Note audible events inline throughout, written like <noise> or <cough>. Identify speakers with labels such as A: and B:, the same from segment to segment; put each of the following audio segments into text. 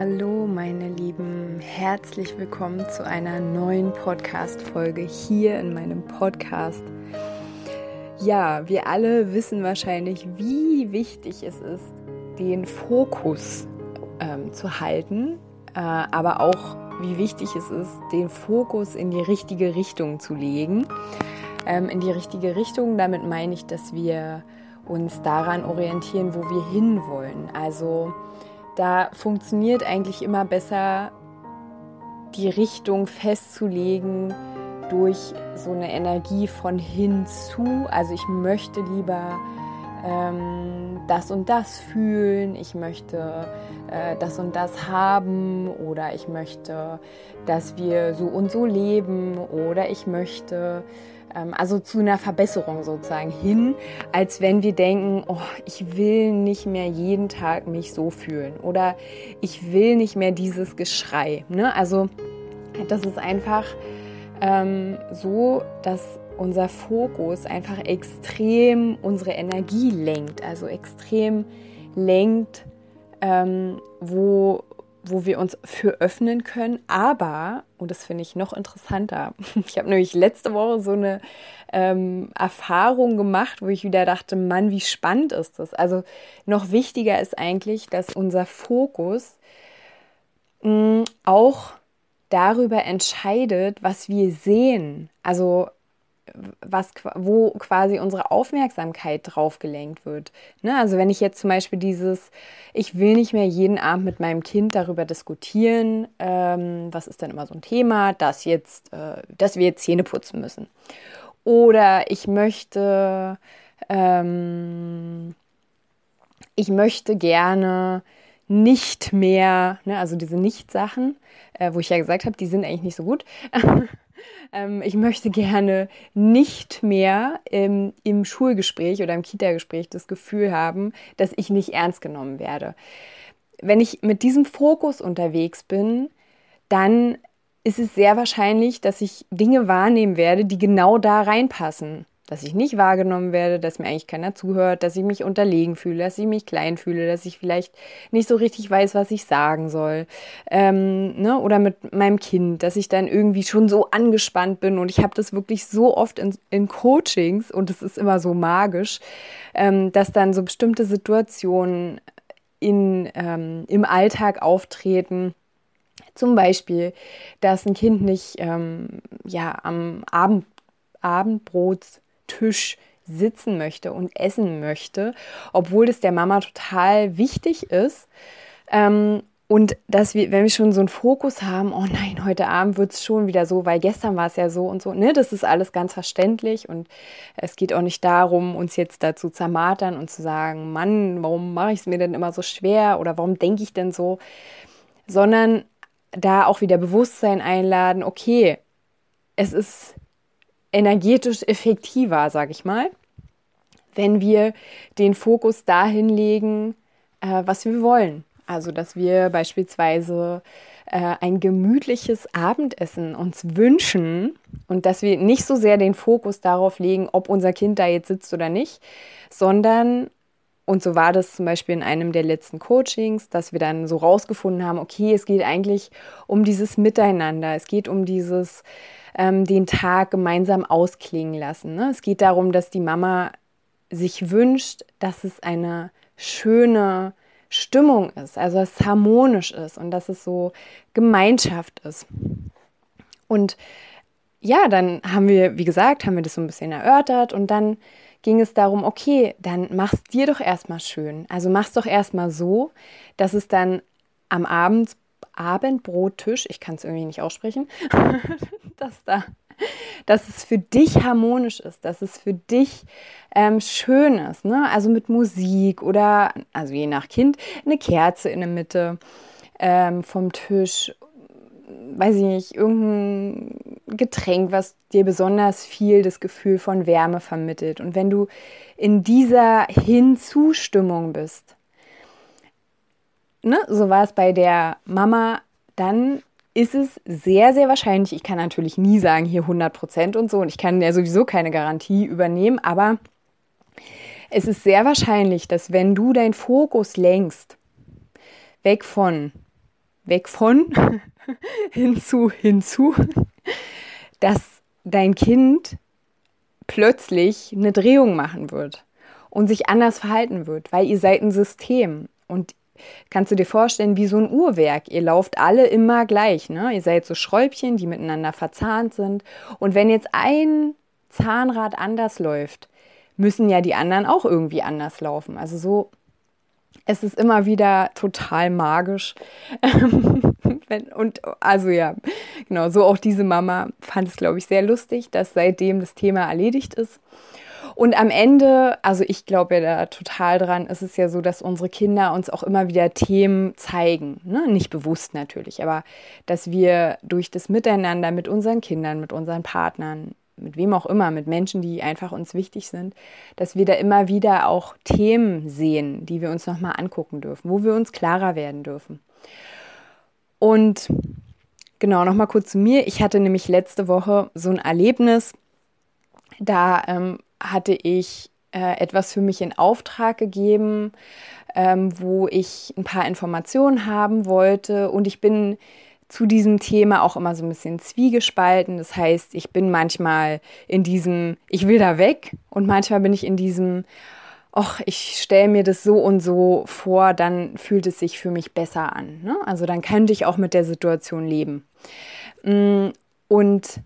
A: Hallo meine Lieben, herzlich willkommen zu einer neuen Podcast-Folge hier in meinem Podcast. Ja, wir alle wissen wahrscheinlich, wie wichtig es ist, den Fokus ähm, zu halten, äh, aber auch wie wichtig es ist, den Fokus in die richtige Richtung zu legen. Ähm, in die richtige Richtung, damit meine ich, dass wir uns daran orientieren, wo wir hinwollen. Also da funktioniert eigentlich immer besser, die Richtung festzulegen durch so eine Energie von hinzu. Also ich möchte lieber ähm, das und das fühlen, ich möchte äh, das und das haben oder ich möchte, dass wir so und so leben oder ich möchte also zu einer Verbesserung sozusagen hin, als wenn wir denken, oh, ich will nicht mehr jeden Tag mich so fühlen oder ich will nicht mehr dieses Geschrei. Ne? Also das ist einfach ähm, so, dass unser Fokus einfach extrem unsere Energie lenkt, also extrem lenkt, ähm, wo wo wir uns für öffnen können. Aber, und das finde ich noch interessanter, <laughs> ich habe nämlich letzte Woche so eine ähm, Erfahrung gemacht, wo ich wieder dachte, Mann, wie spannend ist das. Also noch wichtiger ist eigentlich, dass unser Fokus mh, auch darüber entscheidet, was wir sehen. Also was, wo quasi unsere Aufmerksamkeit drauf gelenkt wird. Ne? Also wenn ich jetzt zum Beispiel dieses, ich will nicht mehr jeden Abend mit meinem Kind darüber diskutieren, ähm, was ist denn immer so ein Thema, dass jetzt, äh, dass wir jetzt Zähne putzen müssen. Oder ich möchte, ähm, ich möchte gerne nicht mehr, ne, also diese Nicht-Sachen, äh, wo ich ja gesagt habe, die sind eigentlich nicht so gut. <laughs> Ähm, ich möchte gerne nicht mehr im, im Schulgespräch oder im Kita-Gespräch das Gefühl haben, dass ich nicht ernst genommen werde. Wenn ich mit diesem Fokus unterwegs bin, dann ist es sehr wahrscheinlich, dass ich Dinge wahrnehmen werde, die genau da reinpassen dass ich nicht wahrgenommen werde, dass mir eigentlich keiner zuhört, dass ich mich unterlegen fühle, dass ich mich klein fühle, dass ich vielleicht nicht so richtig weiß, was ich sagen soll. Ähm, ne? Oder mit meinem Kind, dass ich dann irgendwie schon so angespannt bin und ich habe das wirklich so oft in, in Coachings und es ist immer so magisch, ähm, dass dann so bestimmte Situationen in, ähm, im Alltag auftreten. Zum Beispiel, dass ein Kind nicht ähm, ja, am Abend, Abendbrot Tisch sitzen möchte und essen möchte, obwohl das der Mama total wichtig ist. Ähm, und dass wir, wenn wir schon so einen Fokus haben, oh nein, heute Abend wird es schon wieder so, weil gestern war es ja so und so, ne, das ist alles ganz verständlich und es geht auch nicht darum, uns jetzt dazu zermatern und zu sagen, Mann, warum mache ich es mir denn immer so schwer oder warum denke ich denn so, sondern da auch wieder Bewusstsein einladen, okay, es ist energetisch effektiver, sage ich mal, wenn wir den Fokus dahin legen, äh, was wir wollen. Also, dass wir beispielsweise äh, ein gemütliches Abendessen uns wünschen und dass wir nicht so sehr den Fokus darauf legen, ob unser Kind da jetzt sitzt oder nicht, sondern und so war das zum Beispiel in einem der letzten Coachings, dass wir dann so rausgefunden haben, okay, es geht eigentlich um dieses Miteinander, es geht um dieses ähm, den Tag gemeinsam ausklingen lassen. Ne? Es geht darum, dass die Mama sich wünscht, dass es eine schöne Stimmung ist, also dass es harmonisch ist und dass es so Gemeinschaft ist. Und ja, dann haben wir, wie gesagt, haben wir das so ein bisschen erörtert und dann ging es darum, okay, dann mach's dir doch erstmal schön. Also mach's doch erstmal so, dass es dann am Abend Abendbrottisch, ich kann es irgendwie nicht aussprechen, <laughs> dass da, dass es für dich harmonisch ist, dass es für dich ähm, schön ist, ne? Also mit Musik oder, also je nach Kind, eine Kerze in der Mitte ähm, vom Tisch weiß ich nicht, irgendein Getränk, was dir besonders viel das Gefühl von Wärme vermittelt. Und wenn du in dieser Hinzustimmung bist, ne, so war es bei der Mama, dann ist es sehr, sehr wahrscheinlich, ich kann natürlich nie sagen, hier 100 Prozent und so, und ich kann ja sowieso keine Garantie übernehmen, aber es ist sehr wahrscheinlich, dass wenn du deinen Fokus lenkst, weg von, weg von, <laughs> <laughs> hinzu, hinzu, dass dein Kind plötzlich eine Drehung machen wird und sich anders verhalten wird, weil ihr seid ein System und kannst du dir vorstellen, wie so ein Uhrwerk. Ihr lauft alle immer gleich. Ne? Ihr seid so Schräubchen, die miteinander verzahnt sind. Und wenn jetzt ein Zahnrad anders läuft, müssen ja die anderen auch irgendwie anders laufen. Also so, es ist immer wieder total magisch. <laughs> Und also ja, genau, so auch diese Mama fand es, glaube ich, sehr lustig, dass seitdem das Thema erledigt ist. Und am Ende, also ich glaube ja da total dran, ist es ja so, dass unsere Kinder uns auch immer wieder Themen zeigen. Ne? Nicht bewusst natürlich, aber dass wir durch das Miteinander mit unseren Kindern, mit unseren Partnern, mit wem auch immer, mit Menschen, die einfach uns wichtig sind, dass wir da immer wieder auch Themen sehen, die wir uns nochmal angucken dürfen, wo wir uns klarer werden dürfen. Und genau, nochmal kurz zu mir. Ich hatte nämlich letzte Woche so ein Erlebnis, da ähm, hatte ich äh, etwas für mich in Auftrag gegeben, ähm, wo ich ein paar Informationen haben wollte und ich bin zu diesem Thema auch immer so ein bisschen zwiegespalten. Das heißt, ich bin manchmal in diesem, ich will da weg und manchmal bin ich in diesem, ach, ich stelle mir das so und so vor, dann fühlt es sich für mich besser an. Ne? Also dann könnte ich auch mit der Situation leben. Mm, und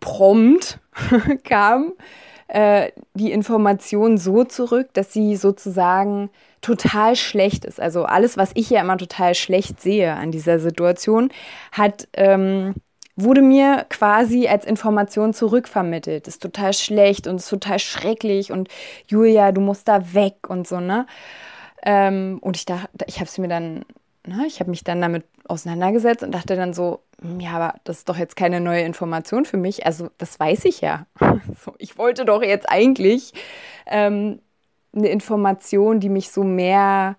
A: prompt <laughs> kam äh, die Information so zurück, dass sie sozusagen total schlecht ist. Also alles, was ich ja immer total schlecht sehe an dieser Situation, hat ähm, wurde mir quasi als Information zurückvermittelt. Ist total schlecht und ist total schrecklich und Julia, du musst da weg und so, ne? Ähm, und ich dachte, ich habe es mir dann, ne, ich habe mich dann damit auseinandergesetzt und dachte dann so, hm, ja, aber das ist doch jetzt keine neue Information für mich. Also das weiß ich ja. <laughs> So, ich wollte doch jetzt eigentlich ähm, eine Information, die mich so mehr,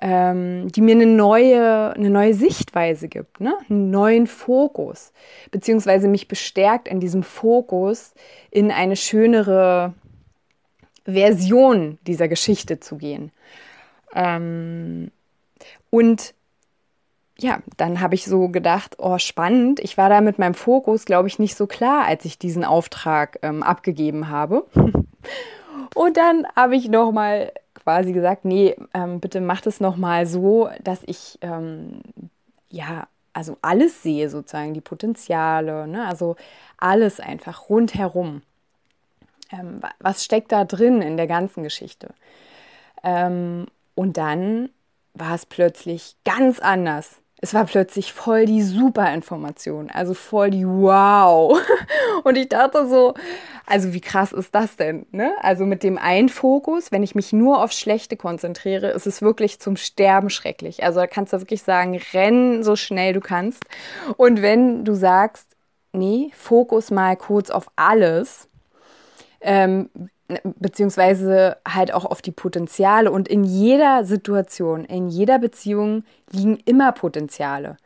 A: ähm, die mir eine neue, eine neue Sichtweise gibt, ne? einen neuen Fokus, beziehungsweise mich bestärkt in diesem Fokus in eine schönere Version dieser Geschichte zu gehen. Ähm, und ja, dann habe ich so gedacht, oh, spannend. Ich war da mit meinem Fokus, glaube ich, nicht so klar, als ich diesen Auftrag ähm, abgegeben habe. <laughs> Und dann habe ich nochmal quasi gesagt, nee, ähm, bitte mach das nochmal so, dass ich ähm, ja, also alles sehe sozusagen, die Potenziale, ne? also alles einfach rundherum. Ähm, was steckt da drin in der ganzen Geschichte? Ähm, und dann war es plötzlich ganz anders es war plötzlich voll die super Information, also voll die Wow. <laughs> Und ich dachte so, also wie krass ist das denn? Ne? Also mit dem einen Fokus, wenn ich mich nur aufs Schlechte konzentriere, ist es wirklich zum Sterben schrecklich. Also da kannst du wirklich sagen, renn so schnell du kannst. Und wenn du sagst, nee, Fokus mal kurz auf alles, ähm, beziehungsweise halt auch auf die Potenziale. Und in jeder Situation, in jeder Beziehung liegen immer Potenziale.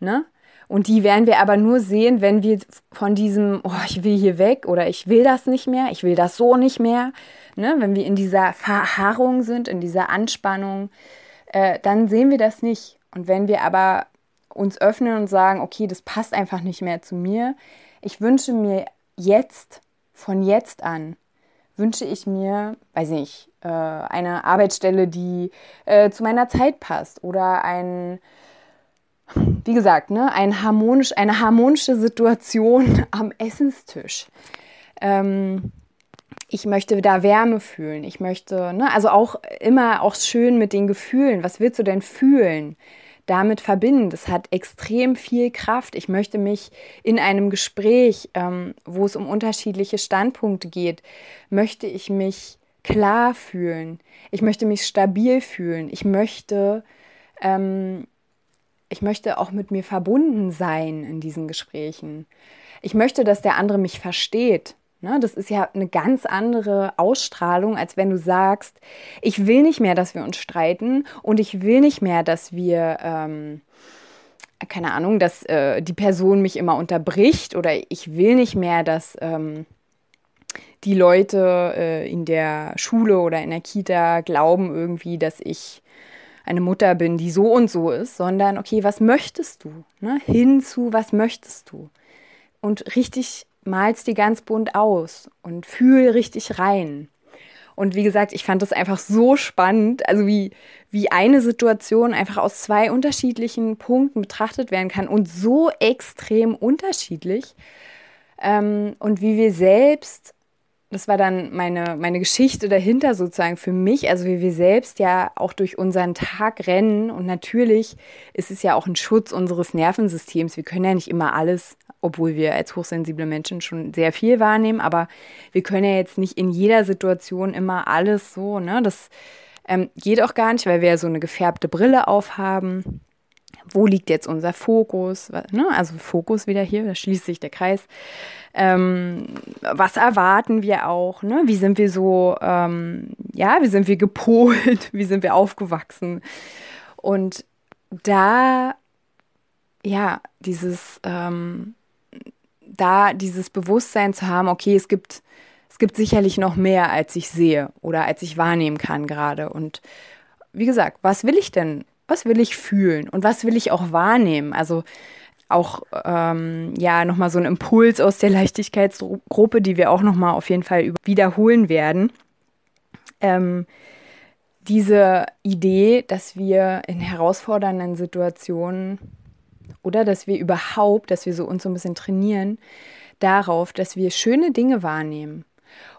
A: Ne? Und die werden wir aber nur sehen, wenn wir von diesem, oh, ich will hier weg oder ich will das nicht mehr, ich will das so nicht mehr, ne? wenn wir in dieser Verharrung sind, in dieser Anspannung, äh, dann sehen wir das nicht. Und wenn wir aber uns öffnen und sagen, okay, das passt einfach nicht mehr zu mir, ich wünsche mir jetzt, von jetzt an, wünsche ich mir, weiß ich nicht, äh, eine Arbeitsstelle, die äh, zu meiner Zeit passt oder ein, wie gesagt, ne, ein harmonisch, eine harmonische Situation <laughs> am Essenstisch. Ähm, ich möchte da Wärme fühlen. Ich möchte, ne, also auch immer auch schön mit den Gefühlen. Was willst du denn fühlen? Damit verbinden. Das hat extrem viel Kraft. Ich möchte mich in einem Gespräch, ähm, wo es um unterschiedliche Standpunkte geht, möchte ich mich klar fühlen. Ich möchte mich stabil fühlen. Ich möchte, ähm, ich möchte auch mit mir verbunden sein in diesen Gesprächen. Ich möchte, dass der andere mich versteht. Ne? Das ist ja eine ganz andere Ausstrahlung, als wenn du sagst, ich will nicht mehr, dass wir uns streiten und ich will nicht mehr, dass wir, ähm, keine Ahnung, dass äh, die Person mich immer unterbricht oder ich will nicht mehr, dass ähm, die Leute äh, in der Schule oder in der Kita glauben irgendwie, dass ich eine Mutter bin, die so und so ist, sondern okay, was möchtest du? Ne? Hinzu, was möchtest du? Und richtig malst die ganz bunt aus und fühl richtig rein. Und wie gesagt, ich fand das einfach so spannend, also wie, wie eine Situation einfach aus zwei unterschiedlichen Punkten betrachtet werden kann und so extrem unterschiedlich. Ähm, und wie wir selbst das war dann meine, meine Geschichte dahinter sozusagen für mich, also wie wir selbst ja auch durch unseren Tag rennen und natürlich ist es ja auch ein Schutz unseres Nervensystems. Wir können ja nicht immer alles, obwohl wir als hochsensible Menschen schon sehr viel wahrnehmen, aber wir können ja jetzt nicht in jeder Situation immer alles so, ne? Das ähm, geht auch gar nicht, weil wir ja so eine gefärbte Brille aufhaben wo liegt jetzt unser Fokus? Ne? Also Fokus wieder hier, da schließt sich der Kreis. Ähm, was erwarten wir auch? Ne? Wie sind wir so, ähm, ja, wie sind wir gepolt? <laughs> Wie sind wir aufgewachsen? Und da, ja, dieses, ähm, da dieses Bewusstsein zu haben, okay, es gibt, es gibt sicherlich noch mehr, als ich sehe oder als ich wahrnehmen kann gerade. Und wie gesagt, was will ich denn was will ich fühlen und was will ich auch wahrnehmen? Also auch ähm, ja nochmal so ein Impuls aus der Leichtigkeitsgruppe, die wir auch nochmal auf jeden Fall wiederholen werden. Ähm, diese Idee, dass wir in herausfordernden Situationen oder dass wir überhaupt, dass wir so uns so ein bisschen trainieren darauf, dass wir schöne Dinge wahrnehmen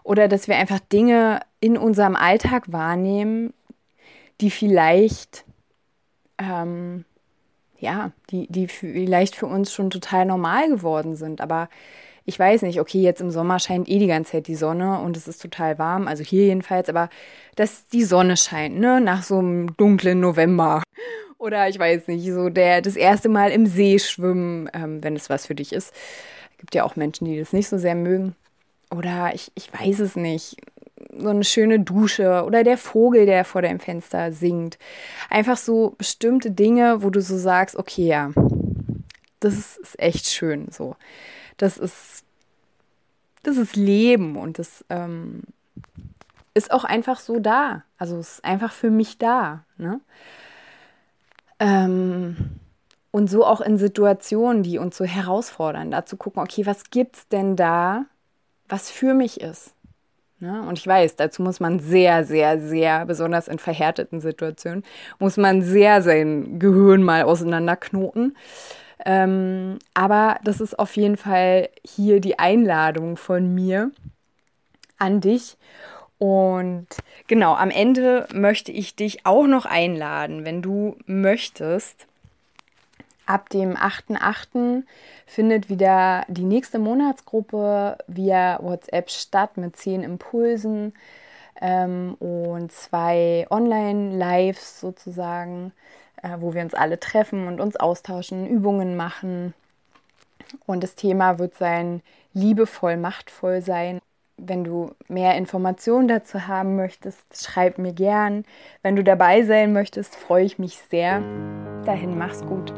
A: oder dass wir einfach Dinge in unserem Alltag wahrnehmen, die vielleicht ähm, ja, die, die vielleicht für uns schon total normal geworden sind. Aber ich weiß nicht, okay, jetzt im Sommer scheint eh die ganze Zeit die Sonne und es ist total warm, also hier jedenfalls, aber dass die Sonne scheint, ne, nach so einem dunklen November. Oder ich weiß nicht, so der das erste Mal im See schwimmen, ähm, wenn es was für dich ist. Es gibt ja auch Menschen, die das nicht so sehr mögen. Oder ich, ich weiß es nicht so eine schöne Dusche oder der Vogel, der vor deinem Fenster singt. Einfach so bestimmte Dinge, wo du so sagst, okay, ja, das ist echt schön so. Das ist, das ist Leben und das ähm, ist auch einfach so da. Also es ist einfach für mich da. Ne? Ähm, und so auch in Situationen, die uns so herausfordern, da zu gucken, okay, was gibt's denn da, was für mich ist? Ne? Und ich weiß, dazu muss man sehr, sehr, sehr, besonders in verhärteten Situationen, muss man sehr sein Gehirn mal auseinanderknoten. Ähm, aber das ist auf jeden Fall hier die Einladung von mir an dich. Und genau, am Ende möchte ich dich auch noch einladen, wenn du möchtest, ab dem 8.8 findet wieder die nächste Monatsgruppe via WhatsApp statt mit zehn Impulsen ähm, und zwei Online-Lives sozusagen, äh, wo wir uns alle treffen und uns austauschen, Übungen machen. Und das Thema wird sein, liebevoll, machtvoll sein. Wenn du mehr Informationen dazu haben möchtest, schreib mir gern. Wenn du dabei sein möchtest, freue ich mich sehr. Dahin mach's gut.